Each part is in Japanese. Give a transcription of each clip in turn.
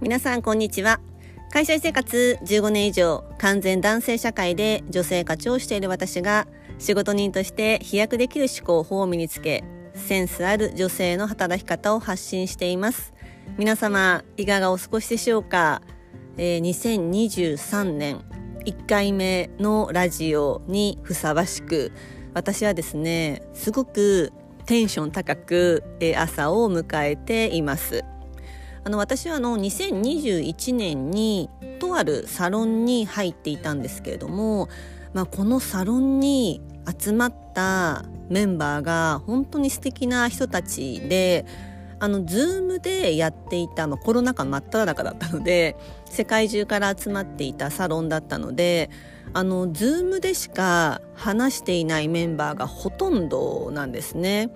皆さんこんにちは。会社生活15年以上完全男性社会で女性課長をしている私が仕事人として飛躍できる思考法を身につけセンスある女性の働き方を発信しています。皆様いかがお過ごしでしょうか、えー、2023年1回目のラジオにふさわしく私はですねすごくテンション高く、朝を迎えています。あの私はあの2021年にとあるサロンに入っていたんですけれども、まあ、このサロンに集まったメンバーが本当に素敵な人たちであの Zoom でやっていた、まあ、コロナ禍真っ只中だったので世界中から集まっていたサロンだったのであの Zoom でしか話していないメンバーがほとんどなんですね。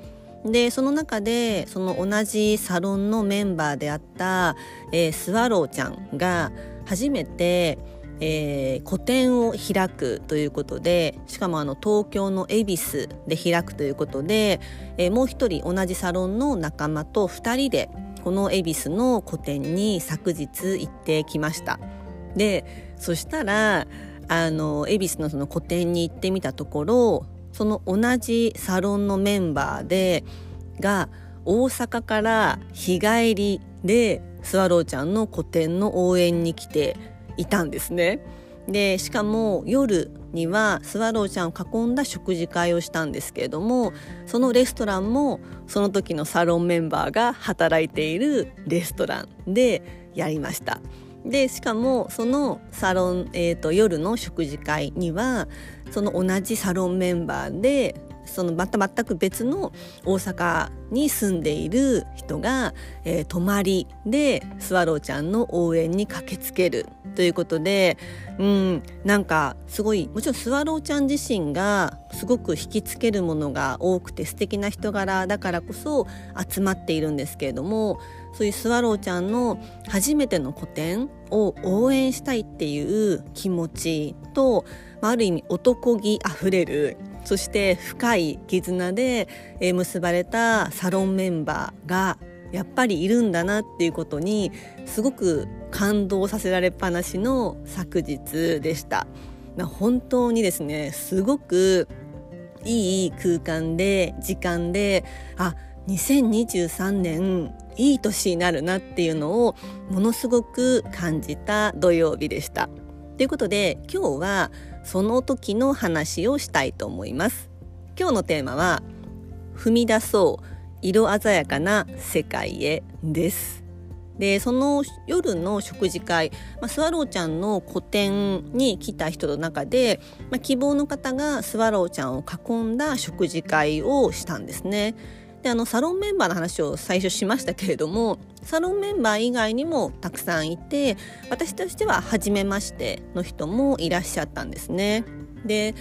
でその中でその同じサロンのメンバーであった、えー、スワローちゃんが初めて、えー、個展を開くということでしかもあの東京の恵比寿で開くということで、えー、もう一人同じサロンの仲間と2人でこの恵比寿の個展に昨日行ってきました。でそしたらあの恵比寿のその個展に行ってみたところその同じサロンのメンバーでが大阪から日帰りでスワローちゃんの個展の応援に来ていたんですね。でしかも夜にはスワローちゃんを囲んだ食事会をしたんですけれどもそのレストランもその時のサロンメンバーが働いているレストランでやりました。でしかもそのサロン、えーと、夜の食事会にはその同じサロンメンバーでそのまた全く別の大阪に住んでいる人が、えー、泊まりでスワローちゃんの応援に駆けつけるということでうんなんかすごいもちろんスワローちゃん自身がすごく引きつけるものが多くて素敵な人柄だからこそ集まっているんですけれどもそういうスワローちゃんの初めての個展を応援したいっていう気持ちと、まあ、ある意味男気あふれるそして深い絆で結ばれたサロンメンバーがやっぱりいるんだなっていうことにすごく感動させられっぱなしの昨日でした。本当にですねすごくいい空間で時間であ2023年いい年になるなっていうのをものすごく感じた土曜日でした。ということで今日はその時の話をしたいと思います。今日のテーマは踏み出そう色鮮やかな世界へですでその夜の食事会、まあ、スワローちゃんの個展に来た人の中で、まあ、希望の方がスワローちゃんを囲んだ食事会をしたんですね。であのサロンメンバーの話を最初しましたけれどもサロンメンバー以外にもたくさんいて私としては初めましての人もいらっしゃったんですね。で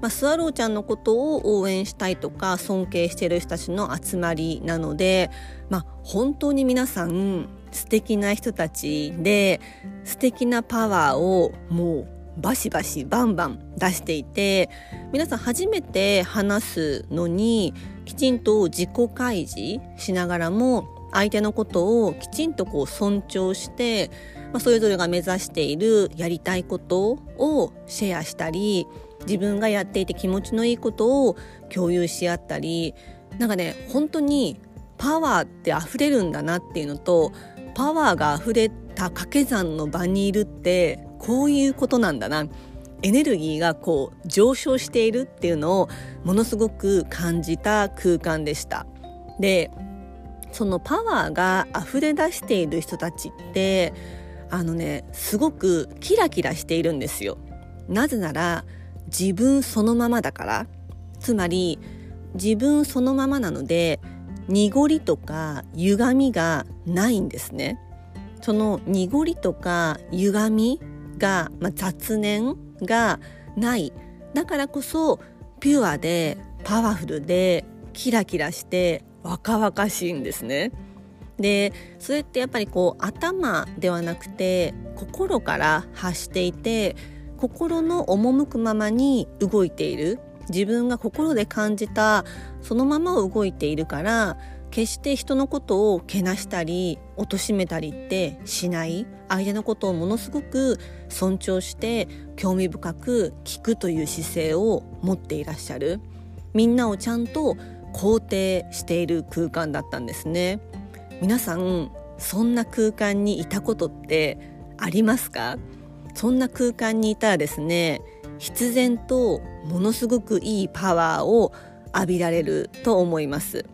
まあ、スワローちゃんのことを応援したいとか尊敬してる人たちの集まりなので、まあ、本当に皆さん素敵な人たちで素敵なパワーをもうバシバシバンバン出していて皆さん初めて話すのにきちんと自己開示しながらも相手のことをきちんとこう尊重して、まあ、それぞれが目指しているやりたいことをシェアしたり自分がやっていて気持ちのいいことを共有し合ったりなんかね本当にパワーって溢れるんだなっていうのとパワーが溢れた掛け算の場にいるってこういうことなんだな。エネルギーがこう上昇しているっていうのをものすごく感じた空間でした。でそのパワーが溢れ出している人たちってあのねすごくキラキラしているんですよ。なぜなら自分そのままだからつまり自分そのままなので濁りとか歪みがないんですね。その濁りとか歪みが、まあ、雑念がないだからこそピュアでパワフルでキラキラして若々しいんですね。でそれってやっぱりこう頭ではなくて心から発していて心の赴くままに動いている自分が心で感じたそのままを動いているから決して人のことをけなしたり貶めたりってしない。相手のことをものすごく尊重して興味深く聞くという姿勢を持っていらっしゃる。みんなをちゃんと肯定している空間だったんですね。皆さんそんな空間にいたことってありますか？そんな空間にいたらですね必然とものすごくいいパワーを浴びられると思います。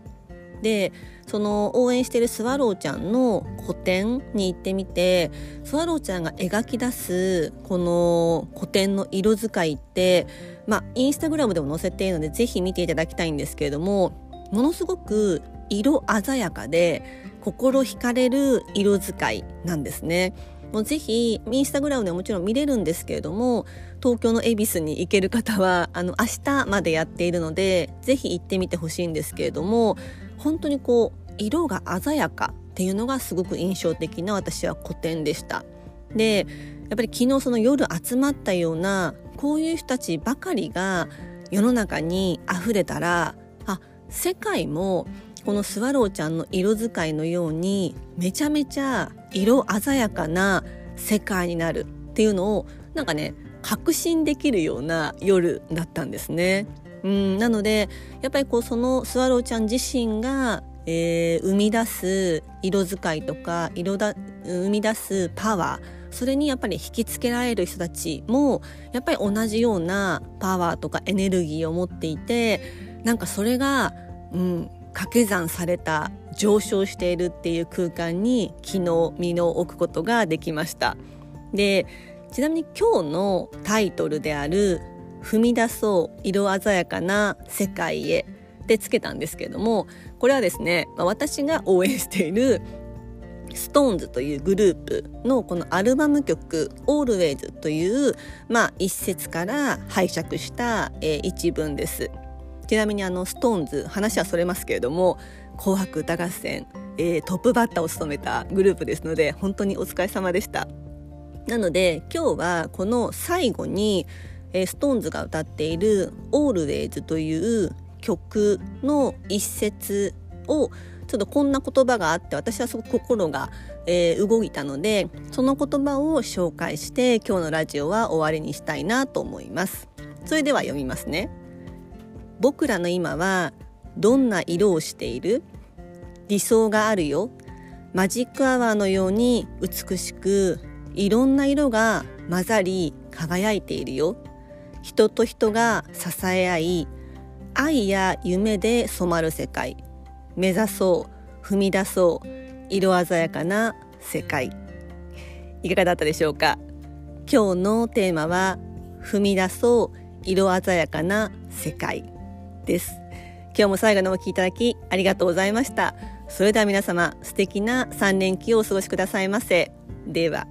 でその応援してるスワローちゃんの個展に行ってみてスワローちゃんが描き出すこの個展の色使いってまあインスタグラムでも載せているのでぜひ見ていただきたいんですけれどもものすごく色鮮やかで心惹かれる色使いなんですね。もうぜひインスタグラムでももちろん見れるんですけれども東京の恵比寿に行ける方はあの明日までやっているのでぜひ行ってみてほしいんですけれども本当にこう色が鮮やかっていうのがすごく印象的な私は古典でした。でやっぱり昨日その夜集まったようなこういう人たちばかりが世の中に溢れたらあ世界もこのスワローちゃんの色使いのようにめちゃめちゃ色鮮やかな世界になるっていうのをなんかね確信できるような夜だったんですね。うんなのでやっぱりこうそのスワローちゃん自身がえー、生み出す色使いとか色だ生み出すパワーそれにやっぱり引きつけられる人たちもやっぱり同じようなパワーとかエネルギーを持っていてなんかそれが、うん、掛け算された上昇しているっていう空間に昨日身を置くことができました。でちなみに今日のタイトルである「踏み出そう色鮮やかな世界へ」でつけたんですけれどもこれはですね私が応援している SixTONES というグループのこのアルバム曲「Always」という、まあ、一節から拝借した、えー、一文です。ちなみにあの SixTONES 話はそれますけれども「紅白歌合戦」えー、トップバッターを務めたグループですので本当にお疲れ様でした。なので今日はこの最後に、えー、SixTONES が歌っている「Always」という曲の一節をちょっとこんな言葉があって私はすごく心が、えー、動いたのでその言葉を紹介して今日のラジオは終わりにしたいなと思います。それでは読みますね。僕らの今はどんな色をしている？理想があるよ。マジックアワーのように美しくいろんな色が混ざり輝いているよ。人と人が支え合い愛や夢で染まる世界。目指そう踏み出そう色鮮やかな世界。いかがだったでしょうか？今日のテーマは踏み出そう色鮮やかな世界です。今日も最後のお聞きいただきありがとうございました。それでは皆様素敵な3連休をお過ごしくださいませ。では。